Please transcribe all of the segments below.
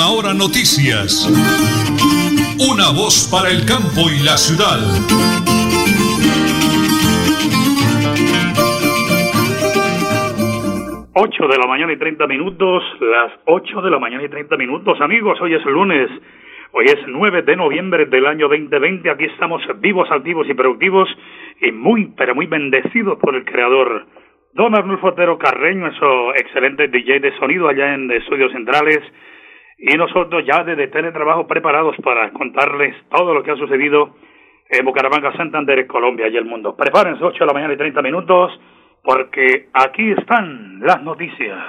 Última Hora Noticias. Una voz para el campo y la ciudad. 8 de la mañana y 30 minutos, las 8 de la mañana y 30 minutos. Amigos, hoy es lunes, hoy es 9 de noviembre del año 2020. Aquí estamos vivos, activos y productivos y muy, pero muy bendecidos por el Creador. Don Arnulfo Otero Carreño, nuestro excelente DJ de sonido allá en Estudios Centrales. Y nosotros ya desde Teletrabajo preparados para contarles todo lo que ha sucedido en Bucaramanga, Santander, Colombia y el mundo. Prepárense 8 de la mañana y 30 minutos porque aquí están las noticias.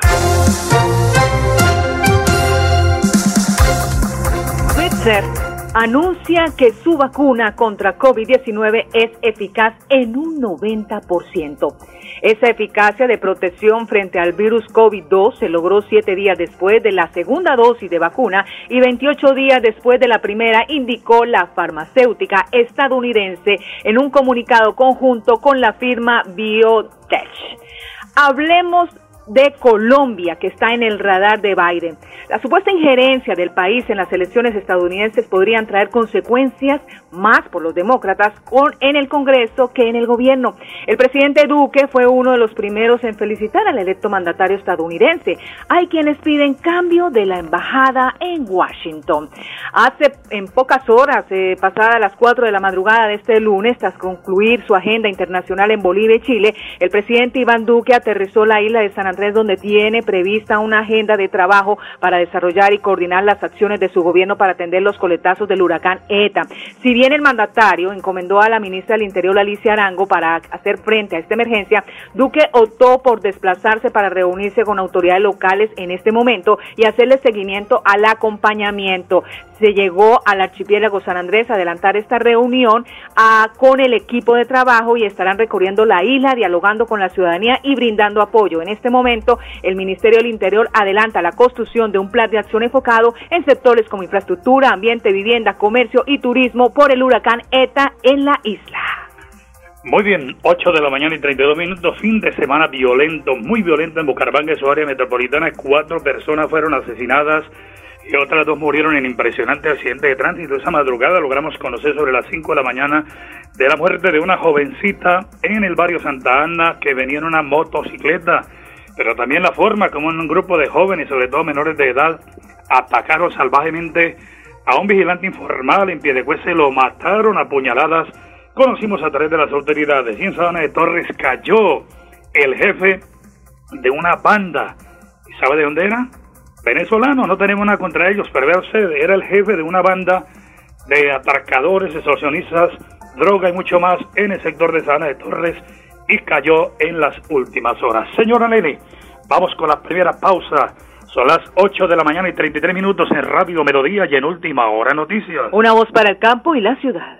Anuncia que su vacuna contra COVID-19 es eficaz en un 90%. Esa eficacia de protección frente al virus COVID-2 se logró siete días después de la segunda dosis de vacuna y 28 días después de la primera, indicó la farmacéutica estadounidense en un comunicado conjunto con la firma Biotech. Hablemos de Colombia, que está en el radar de Biden. La supuesta injerencia del país en las elecciones estadounidenses podrían traer consecuencias más por los demócratas en el Congreso que en el gobierno. El presidente Duque fue uno de los primeros en felicitar al electo mandatario estadounidense. Hay quienes piden cambio de la embajada en Washington. Hace en pocas horas, eh, pasadas las 4 de la madrugada de este lunes, tras concluir su agenda internacional en Bolivia y Chile, el presidente Iván Duque aterrizó la isla de San Andrés donde tiene prevista una agenda de trabajo para desarrollar y coordinar las acciones de su gobierno para atender los coletazos del huracán ETA. Si bien el mandatario encomendó a la ministra del Interior, Alicia Arango, para hacer frente a esta emergencia, Duque optó por desplazarse para reunirse con autoridades locales en este momento y hacerle seguimiento al acompañamiento se llegó al archipiélago San Andrés a adelantar esta reunión con el equipo de trabajo y estarán recorriendo la isla, dialogando con la ciudadanía y brindando apoyo. En este momento, el Ministerio del Interior adelanta la construcción de un plan de acción enfocado en sectores como infraestructura, ambiente, vivienda, comercio y turismo por el huracán ETA en la isla. Muy bien, 8 de la mañana y 32 minutos, fin de semana violento, muy violento en Bucaramanga su área metropolitana. Cuatro personas fueron asesinadas y otras dos murieron en impresionante accidente de tránsito. Esa madrugada logramos conocer sobre las 5 de la mañana de la muerte de una jovencita en el barrio Santa Ana que venía en una motocicleta, pero también la forma como un grupo de jóvenes, sobre todo menores de edad, atacaron salvajemente a un vigilante informal en pie de se lo mataron a puñaladas. Conocimos a través de las autoridades. Y en Sabana de Torres cayó el jefe de una banda. ¿Y sabe de dónde era? venezolano, no tenemos nada contra ellos, pero vea usted, era el jefe de una banda de atracadores, extorsionistas, droga y mucho más en el sector de Sana de Torres y cayó en las últimas horas. Señora Nelly, vamos con la primera pausa. Son las 8 de la mañana y 33 minutos en Radio Melodía y en Última Hora Noticias. Una voz para el campo y la ciudad.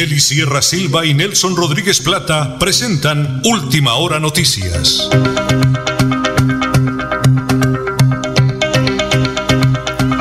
Nelly Sierra Silva y Nelson Rodríguez Plata presentan Última Hora Noticias.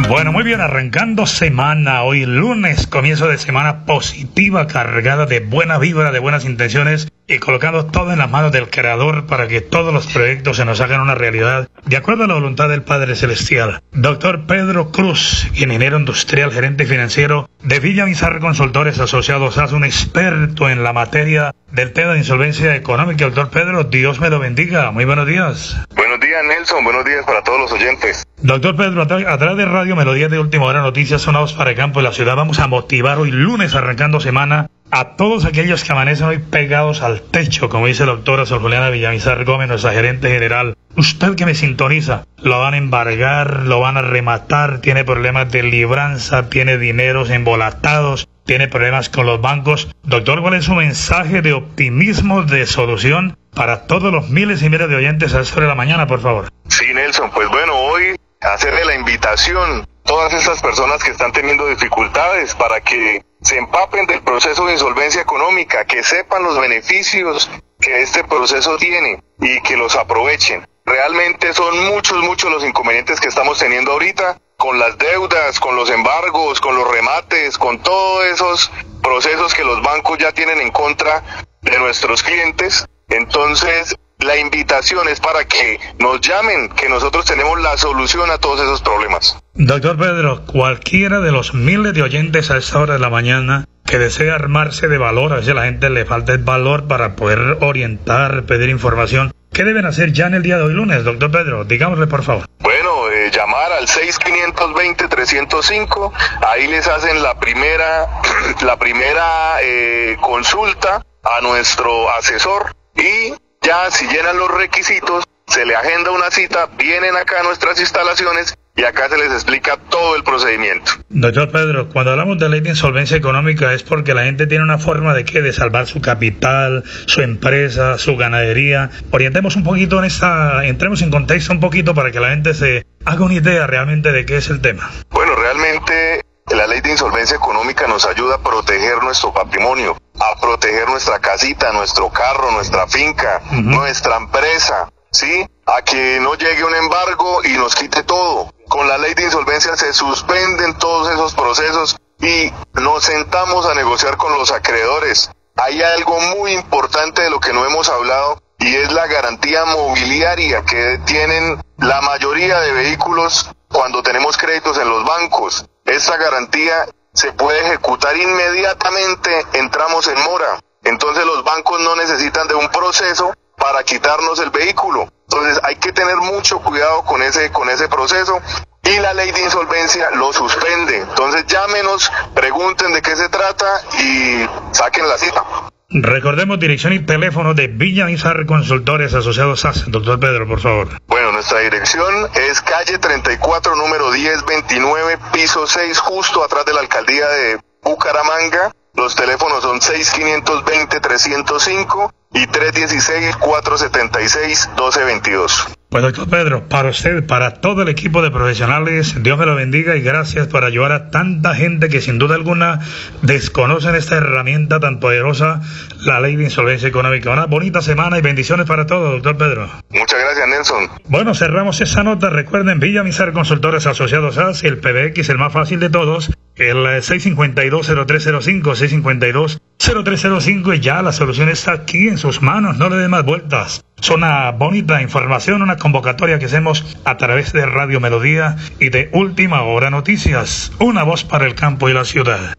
Bueno, muy bien, arrancando semana, hoy lunes, comienzo de semana positiva, cargada de buena vibra, de buenas intenciones y colocando todo en las manos del Creador para que todos los proyectos se nos hagan una realidad de acuerdo a la voluntad del Padre Celestial. Doctor Pedro Cruz, ingeniero industrial, gerente financiero de Villa Consultores Asociados, es un experto en la materia del tema de insolvencia económica. Doctor Pedro, Dios me lo bendiga. Muy buenos días. Buenos días, Nelson. Buenos días para todos los oyentes. Doctor Pedro, a, través de Radio Melodía de Última Hora Noticias Sonados para el Campo de la Ciudad, vamos a motivar hoy lunes arrancando semana a todos aquellos que amanecen hoy pegados al techo, como dice la doctora Sol Juliana Villamizar Gómez, nuestra gerente general. Usted que me sintoniza, lo van a embargar, lo van a rematar, tiene problemas de libranza, tiene dineros embolatados, tiene problemas con los bancos. Doctor, ¿cuál es su mensaje de optimismo, de solución para todos los miles y miles de oyentes a esta de la mañana, por favor? Sí, Nelson, pues bueno, hoy hacerle la invitación todas esas personas que están teniendo dificultades para que se empapen del proceso de insolvencia económica, que sepan los beneficios que este proceso tiene y que los aprovechen. Realmente son muchos, muchos los inconvenientes que estamos teniendo ahorita con las deudas, con los embargos, con los remates, con todos esos procesos que los bancos ya tienen en contra de nuestros clientes. Entonces, la invitación es para que nos llamen, que nosotros tenemos la solución a todos esos problemas. Doctor Pedro, cualquiera de los miles de oyentes a esta hora de la mañana que desea armarse de valor, a veces a la gente le falta el valor para poder orientar, pedir información. ¿Qué deben hacer ya en el día de hoy lunes, doctor Pedro? Digámosle, por favor. Bueno, eh, llamar al 6520-305, ahí les hacen la primera, la primera eh, consulta a nuestro asesor y ya si llenan los requisitos, se le agenda una cita, vienen acá a nuestras instalaciones y acá se les explica todo el procedimiento. Doctor Pedro, cuando hablamos de ley de insolvencia económica es porque la gente tiene una forma de qué, de salvar su capital, su empresa, su ganadería. Orientemos un poquito en esta, entremos en contexto un poquito para que la gente se haga una idea realmente de qué es el tema. Bueno, realmente ley de insolvencia económica nos ayuda a proteger nuestro patrimonio, a proteger nuestra casita, nuestro carro, nuestra finca, nuestra empresa, ¿sí? A que no llegue un embargo y nos quite todo. Con la ley de insolvencia se suspenden todos esos procesos y nos sentamos a negociar con los acreedores. Hay algo muy importante de lo que no hemos hablado y es la garantía mobiliaria que tienen la mayoría de vehículos cuando tenemos créditos en los bancos. Esa garantía se puede ejecutar inmediatamente, entramos en mora. Entonces los bancos no necesitan de un proceso para quitarnos el vehículo. Entonces hay que tener mucho cuidado con ese, con ese proceso y la ley de insolvencia lo suspende. Entonces llámenos, pregunten de qué se trata y saquen la cita. Recordemos dirección y teléfono de Villa Mizar Consultores Asociados SAS. Doctor Pedro, por favor. Bueno, nuestra dirección es calle 34, número 1029, piso 6, justo atrás de la alcaldía de Bucaramanga. Los teléfonos son 6520-305 y 316-476-1222. Pues doctor Pedro, para usted, para todo el equipo de profesionales, Dios me lo bendiga y gracias por ayudar a tanta gente que sin duda alguna desconocen esta herramienta tan poderosa, la ley de insolvencia económica. Una bonita semana y bendiciones para todos, doctor Pedro. Muchas gracias, Nelson. Bueno, cerramos esa nota. Recuerden, Villa Misar Consultores Asociados a el PBX, el más fácil de todos, el 652-0305, 652-0305 y ya la solución está aquí en sus manos, no le den más vueltas. Es una bonita información, una convocatoria que hacemos a través de Radio Melodía y de Última Hora Noticias, una voz para el campo y la ciudad.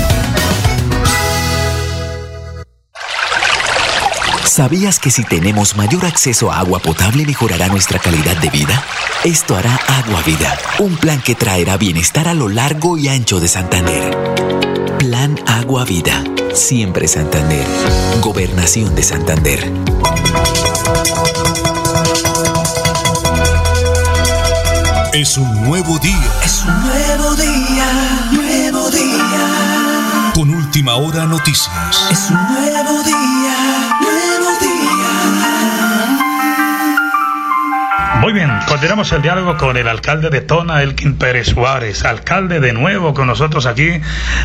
¿Sabías que si tenemos mayor acceso a agua potable mejorará nuestra calidad de vida? Esto hará Agua Vida, un plan que traerá bienestar a lo largo y ancho de Santander. Plan Agua Vida, siempre Santander. Gobernación de Santander. Es un nuevo día. Es un nuevo día, nuevo día. Con última hora noticias. Es un nuevo día, continuamos el diálogo con el alcalde de Tona, Elkin Pérez Suárez. Alcalde de nuevo con nosotros aquí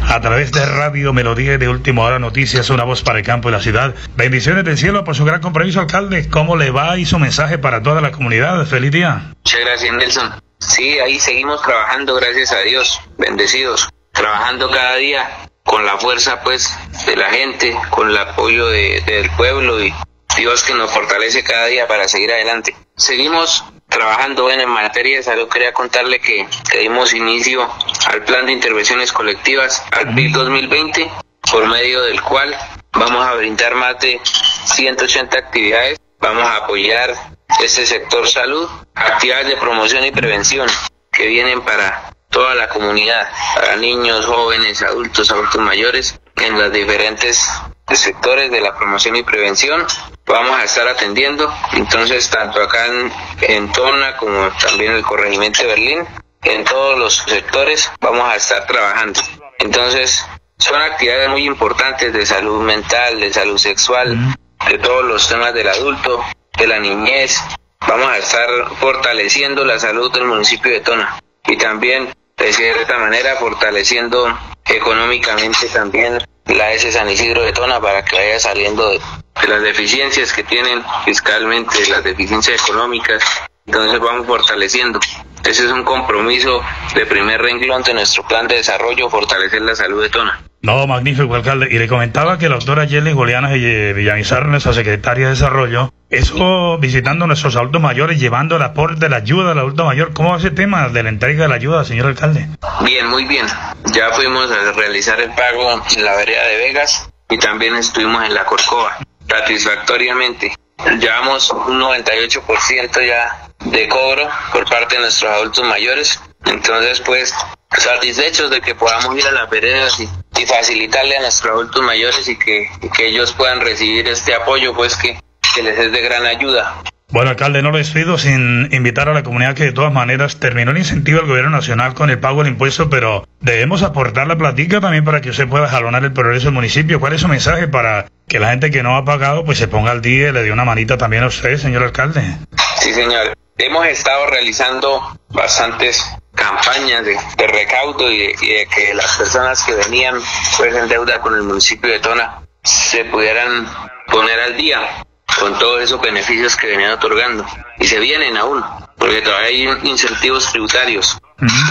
a través de Radio Melodía de Última Hora Noticias, una voz para el campo y la ciudad. Bendiciones del cielo por su gran compromiso, alcalde. ¿Cómo le va y su mensaje para toda la comunidad? Feliz día. Muchas gracias, Nelson. Sí, ahí seguimos trabajando, gracias a Dios, bendecidos, trabajando cada día con la fuerza pues de la gente, con el apoyo de- del pueblo y Dios que nos fortalece cada día para seguir adelante. Seguimos trabajando bueno, en materia de salud. Quería contarle que, que dimos inicio al plan de intervenciones colectivas al PIB 2020, por medio del cual vamos a brindar más de 180 actividades. Vamos a apoyar este sector salud, actividades de promoción y prevención que vienen para toda la comunidad, para niños, jóvenes, adultos, adultos mayores, en los diferentes sectores de la promoción y prevención. Vamos a estar atendiendo, entonces, tanto acá en, en Tona como también el corregimiento de Berlín, en todos los sectores vamos a estar trabajando. Entonces, son actividades muy importantes de salud mental, de salud sexual, de todos los temas del adulto, de la niñez. Vamos a estar fortaleciendo la salud del municipio de Tona y también, de cierta manera, fortaleciendo económicamente también la S San Isidro de Tona para que vaya saliendo de, las deficiencias que tienen fiscalmente, las deficiencias económicas. Entonces vamos fortaleciendo. Ese es un compromiso de primer renglón de nuestro plan de desarrollo, fortalecer la salud de Tona. No, magnífico, alcalde. Y le comentaba que la doctora Yeli Juliana eh, Villamizar, nuestra secretaria de Desarrollo, eso visitando a nuestros adultos mayores, llevando el aporte de la ayuda al adulto mayor. ¿Cómo va ese tema de la entrega de la ayuda, señor alcalde? Bien, muy bien. Ya fuimos a realizar el pago en la vereda de Vegas y también estuvimos en la Corcova, satisfactoriamente. Llevamos un 98% ya de cobro por parte de nuestros adultos mayores. Entonces, pues, satisfechos de que podamos ir a las veredas y, y facilitarle a nuestros adultos mayores y que, y que ellos puedan recibir este apoyo, pues, que, que les es de gran ayuda. Bueno, alcalde, no lo despido sin invitar a la comunidad que de todas maneras terminó el incentivo del gobierno nacional con el pago del impuesto, pero debemos aportar la platica también para que usted pueda jalonar el progreso del municipio. ¿Cuál es su mensaje para que la gente que no ha pagado pues se ponga al día y le dé una manita también a usted, señor alcalde? Sí, señor. Hemos estado realizando bastantes campañas de, de recaudo y de, y de que las personas que venían pues en deuda con el municipio de Tona se pudieran poner al día con todos esos beneficios que venían otorgando y se vienen aún porque todavía hay incentivos tributarios.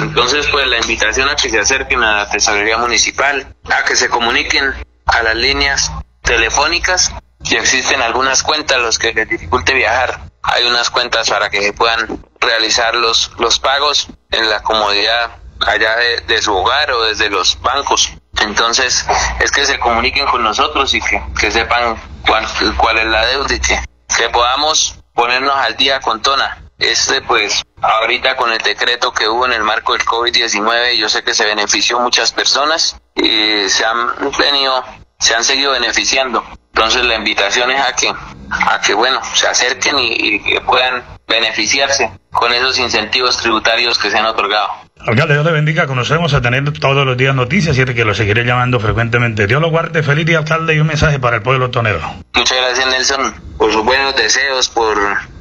Entonces, pues la invitación a que se acerquen a la tesorería municipal, a que se comuniquen a las líneas telefónicas si existen algunas cuentas los que les dificulte viajar. Hay unas cuentas para que puedan realizar los, los pagos en la comodidad allá de, su hogar o desde los bancos. Entonces, es que se comuniquen con nosotros y que, que sepan cuál, cuál es la deuda y que, que podamos ponernos al día con Tona. Este, pues, ahorita con el decreto que hubo en el marco del COVID-19, yo sé que se benefició muchas personas y se han venido, se han seguido beneficiando. Entonces la invitación es a que, a que bueno, se acerquen y, que puedan beneficiarse con esos incentivos tributarios que se han otorgado. Alcalde, Dios le bendiga. Conocemos a tener todos los días noticias y que lo seguiré llamando frecuentemente. Dios lo guarde. Feliz día, alcalde, y un mensaje para el pueblo tonero. Muchas gracias, Nelson, por sus buenos deseos, por,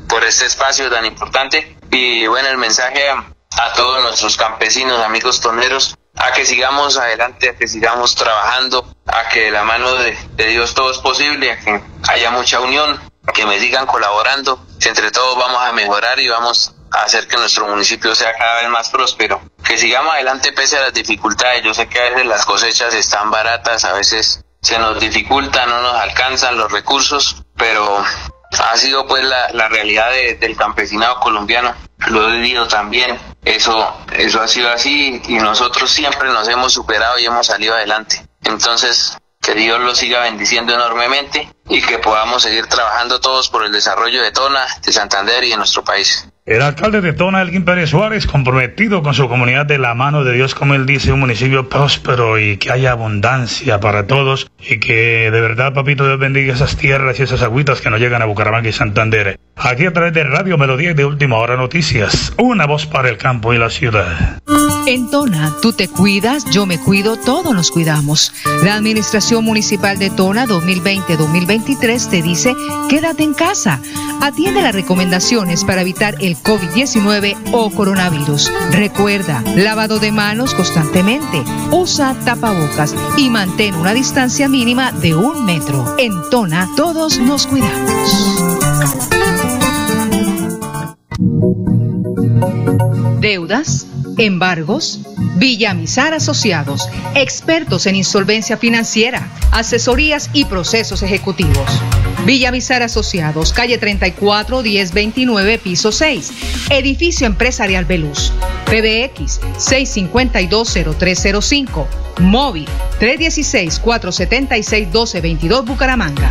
por este espacio tan importante. Y bueno, el mensaje a todos nuestros campesinos, amigos toneros, a que sigamos adelante, a que sigamos trabajando, a que la mano de, Dios todo es posible, a que haya mucha unión, que me sigan colaborando, que entre todos vamos a mejorar y vamos a hacer que nuestro municipio sea cada vez más próspero. Que sigamos adelante pese a las dificultades. Yo sé que a veces las cosechas están baratas, a veces se nos dificulta, no nos alcanzan los recursos, pero ha sido pues la, la realidad del campesinado colombiano. Lo he vivido también. Eso, eso ha sido así y nosotros siempre nos hemos superado y hemos salido adelante. Entonces, que Dios lo siga bendiciendo enormemente y que podamos seguir trabajando todos por el desarrollo de Tona, de Santander y de nuestro país. El alcalde de Tona, Elgin Pérez Suárez, comprometido con su comunidad de la mano de Dios, como él dice, un municipio próspero y que haya abundancia para todos y que de verdad, papito, Dios bendiga esas tierras y esas agüitas que nos llegan a Bucaramanga y Santander. Aquí a través de Radio Melodía y de Última Hora Noticias, una voz para el campo y la ciudad. En Tona, tú te cuidas, yo me cuido, todos nos cuidamos. La Administración Municipal de Tona 2020-2023 te dice, quédate en casa. Atiende las recomendaciones para evitar el COVID-19 o coronavirus. Recuerda, lavado de manos constantemente, usa tapabocas y mantén una distancia mínima de un metro. En Tona, todos nos cuidamos. Deudas embargos, Villamizar Asociados, expertos en insolvencia financiera, asesorías y procesos ejecutivos. Villamizar Asociados, calle 34 1029, piso 6, edificio empresarial Beluz, PBX 6520305, móvil 316 476 1222 Bucaramanga.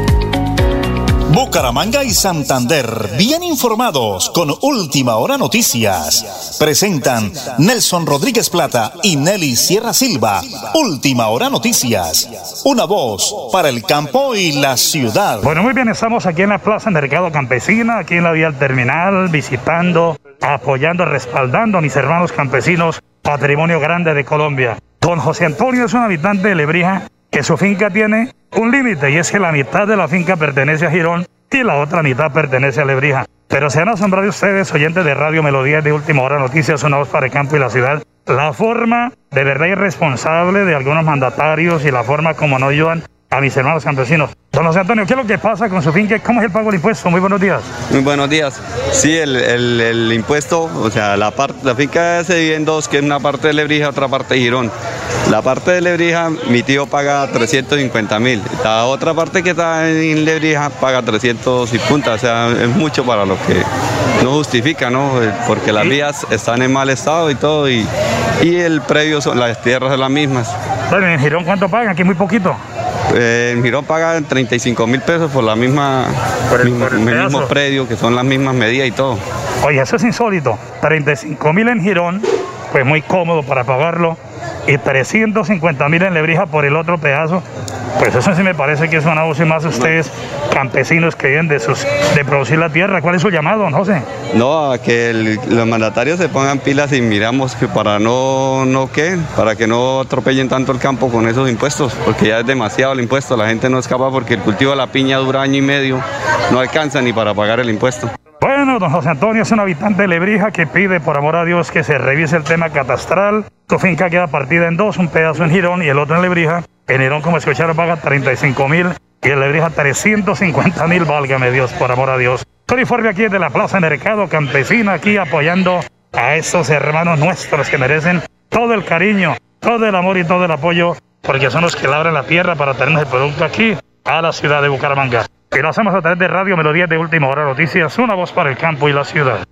Bucaramanga y Santander, bien informados con Última Hora Noticias. Presentan Nelson Rodríguez Plata y Nelly Sierra Silva. Última Hora Noticias. Una voz para el campo y la ciudad. Bueno, muy bien, estamos aquí en la Plaza Mercado Campesina, aquí en la vía terminal, visitando, apoyando, respaldando a mis hermanos campesinos patrimonio grande de Colombia. Don José Antonio es un habitante de Lebrija que su finca tiene un límite y es que la mitad de la finca pertenece a Girón y la otra mitad pertenece a Lebrija. Pero se han asombrado ustedes, oyentes de Radio Melodía de Última Hora Noticias, una voz para el campo y la ciudad, la forma de verdad irresponsable de algunos mandatarios y la forma como no ayudan a mis hermanos campesinos. Don José Antonio, ¿qué es lo que pasa con su finca? ¿Cómo es el pago del impuesto? Muy buenos días. Muy buenos días. Sí, el, el, el impuesto, o sea, la, parte, la finca se divide en dos, que es una parte de Lebrija, otra parte de Girón. La parte de Lebrija, mi tío paga 350 mil. La otra parte que está en Lebrija paga 300 y punta, o sea, es mucho para lo que no justifica, ¿no? Porque las vías están en mal estado y todo, y, y el predio, son, las tierras son las mismas. Bueno, ¿en Girón cuánto pagan? Aquí muy poquito. Eh, en Girón pagan 35 mil pesos por la misma, Por el- misma- por el mismo predio, que son las mismas medidas y todo. Oye, eso es insólito. 35 mil en Girón, pues muy cómodo para pagarlo. Y 350 mil en Lebrija por el otro pedazo. Pues eso sí me parece que es un abuso y más ustedes, campesinos que viven de, producir la tierra. ¿Cuál es su llamado, don José? No, a que los mandatarios se pongan pilas y miramos que para no, no qué, para que no atropellen tanto el campo con esos impuestos, porque ya es demasiado el impuesto, la gente no es capaz porque el cultivo de la piña dura año y medio, no alcanza ni para pagar el impuesto. Bueno, don José Antonio es un habitante de Lebrija que pide por amor a Dios que se revise el tema catastral. Su finca queda partida en dos, un pedazo en Girón y el otro en Lebrija. En Girón, como escucharon, paga 35 mil y en Lebrija 350 mil, válgame Dios, por amor a Dios. Soy Forbe aquí desde la Plaza Mercado Campesina, aquí apoyando a estos hermanos nuestros que merecen todo el cariño, todo el amor y todo el apoyo, porque son los que labran la tierra para tener el producto aquí a la ciudad de Bucaramanga. Y lo hacemos a través de Radio Melodía de Última Hora Noticias, una voz para el campo y la ciudad.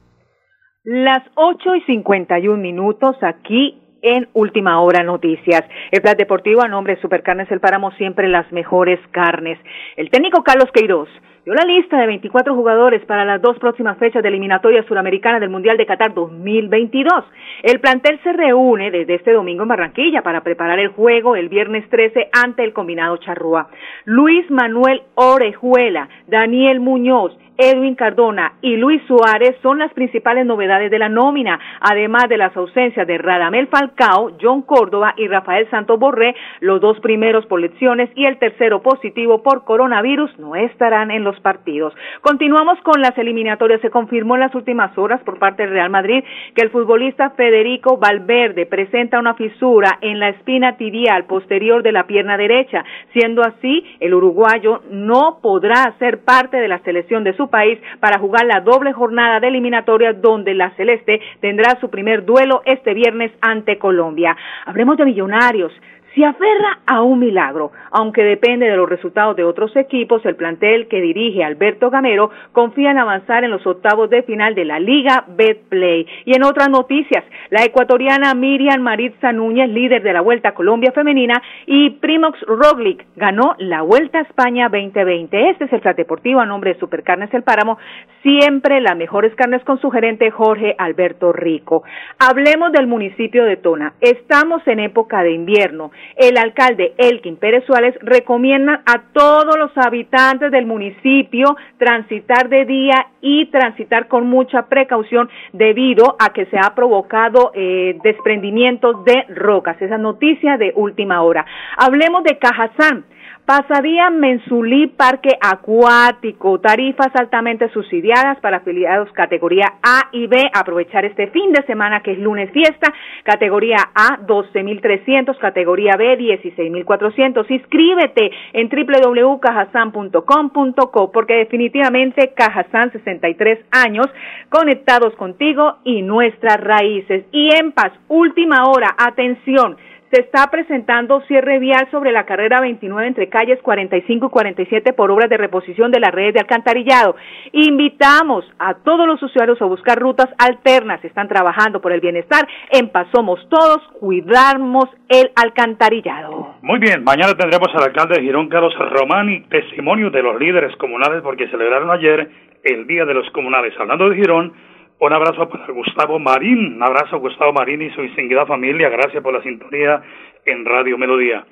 Las 8 y 51 minutos aquí en Última Hora Noticias. El Plan Deportivo a nombre de Supercarnes El Páramo, siempre las mejores carnes. El técnico Carlos Queiroz dio la lista de 24 jugadores para las dos próximas fechas de eliminatoria suramericana del Mundial de Qatar 2022. El plantel se reúne desde este domingo en Barranquilla para preparar el juego el viernes 13 ante el combinado Charrúa. Luis Manuel Orejuela, Daniel Muñoz, Edwin Cardona y Luis Suárez son las principales novedades de la nómina, además de las ausencias de Radamel Falcao, John Córdoba y Rafael Santos Borré, los dos primeros por lesiones y el tercero positivo por coronavirus no estarán en los partidos. Continuamos con las eliminatorias. Se confirmó en las últimas horas por parte del Real Madrid que el futbolista Federico Valverde presenta una fisura en la espina tibial posterior de la pierna derecha. Siendo así, el uruguayo no podrá ser parte de la selección de su país para jugar la doble jornada de eliminatoria donde la Celeste tendrá su primer duelo este viernes ante Colombia. Hablemos de millonarios. Se aferra a un milagro, aunque depende de los resultados de otros equipos, el plantel que dirige Alberto Gamero confía en avanzar en los octavos de final de la Liga Betplay. Y en otras noticias, la ecuatoriana Miriam Maritza Núñez, líder de la Vuelta a Colombia Femenina, y Primox Roglic ganó la Vuelta a España 2020. Este es el Flat Deportivo a nombre de Supercarnes El Páramo, siempre las mejores carnes con su gerente Jorge Alberto Rico. Hablemos del municipio de Tona. Estamos en época de invierno. El alcalde Elkin Pérez Suárez recomienda a todos los habitantes del municipio transitar de día y transitar con mucha precaución debido a que se ha provocado eh, desprendimientos de rocas. Esa noticia de última hora. Hablemos de Cajazán. Pasadía Mensulí Parque Acuático, tarifas altamente subsidiadas para afiliados categoría A y B. Aprovechar este fin de semana que es lunes fiesta, categoría A 12.300, categoría B 16.400. Inscríbete en www.cajasan.com.co porque definitivamente Cajazán 63 años conectados contigo y nuestras raíces. Y en paz, última hora, atención se está presentando cierre vial sobre la carrera 29 entre calles 45 y 47 por obras de reposición de las redes de alcantarillado. Invitamos a todos los usuarios a buscar rutas alternas. Están trabajando por el bienestar. En Paz somos todos, cuidamos el alcantarillado. Muy bien, mañana tendremos al alcalde de Girón, Carlos Román, y testimonio de los líderes comunales porque celebraron ayer el Día de los Comunales. Hablando de Girón, un abrazo para Gustavo Marín, un abrazo a Gustavo Marín y su distinguida familia, gracias por la sintonía en Radio Melodía.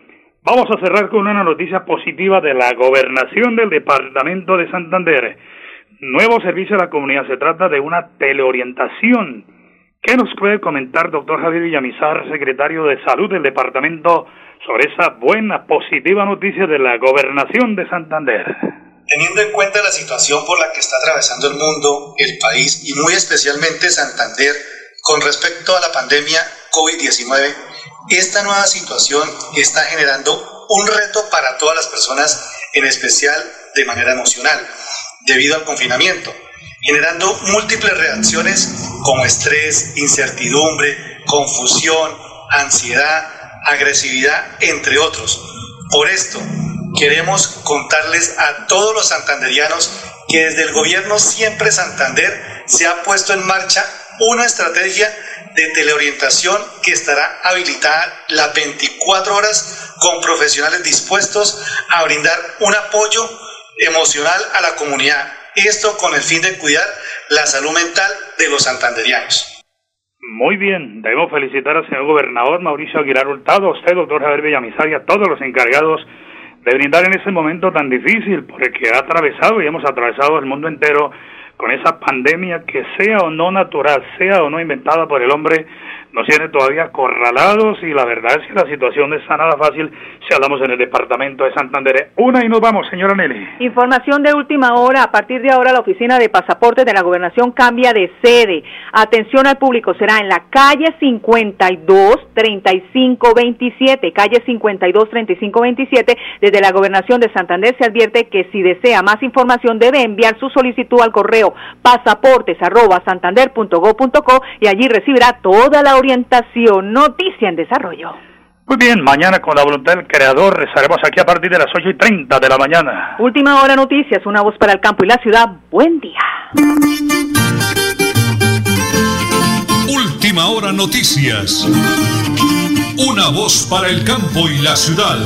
Vamos a cerrar con una noticia positiva de la gobernación del departamento de Santander. Nuevo servicio a la comunidad, se trata de una teleorientación ¿Qué nos puede comentar, doctor Javier Villamizar, secretario de Salud del departamento, sobre esa buena, positiva noticia de la gobernación de Santander? Teniendo en cuenta la situación por la que está atravesando el mundo, el país y muy especialmente Santander con respecto a la pandemia COVID-19, esta nueva situación está generando un reto para todas las personas, en especial de manera emocional, debido al confinamiento, generando múltiples reacciones como estrés, incertidumbre, confusión, ansiedad, agresividad, entre otros. Por esto, queremos contarles a todos los santanderianos que desde el gobierno Siempre Santander se ha puesto en marcha una estrategia de teleorientación que estará habilitada las 24 horas con profesionales dispuestos a brindar un apoyo emocional a la comunidad. Esto con el fin de cuidar la salud mental de los santanderianos. Muy bien, debemos felicitar al señor gobernador Mauricio Aguilar Hurtado, a usted, doctor Javier Villamizar, y a todos los encargados de brindar en ese momento tan difícil, porque ha atravesado y hemos atravesado el mundo entero con esa pandemia que sea o no natural, sea o no inventada por el hombre, nos tiene todavía acorralados y la verdad es que la situación no está nada fácil si hablamos en el departamento de Santander. Una y nos vamos, señora Nelly. Información de última hora. A partir de ahora la oficina de pasaportes de la gobernación cambia de sede. Atención al público, será en la calle 52 35 27, calle 52 35 27. Desde la gobernación de Santander se advierte que si desea más información debe enviar su solicitud al correo pasaportes y allí recibirá toda la orientación, noticia en desarrollo. Muy bien, mañana con la voluntad del creador estaremos aquí a partir de las 8 y 30 de la mañana. Última hora noticias, una voz para el campo y la ciudad. Buen día. Última hora noticias. Una voz para el campo y la ciudad.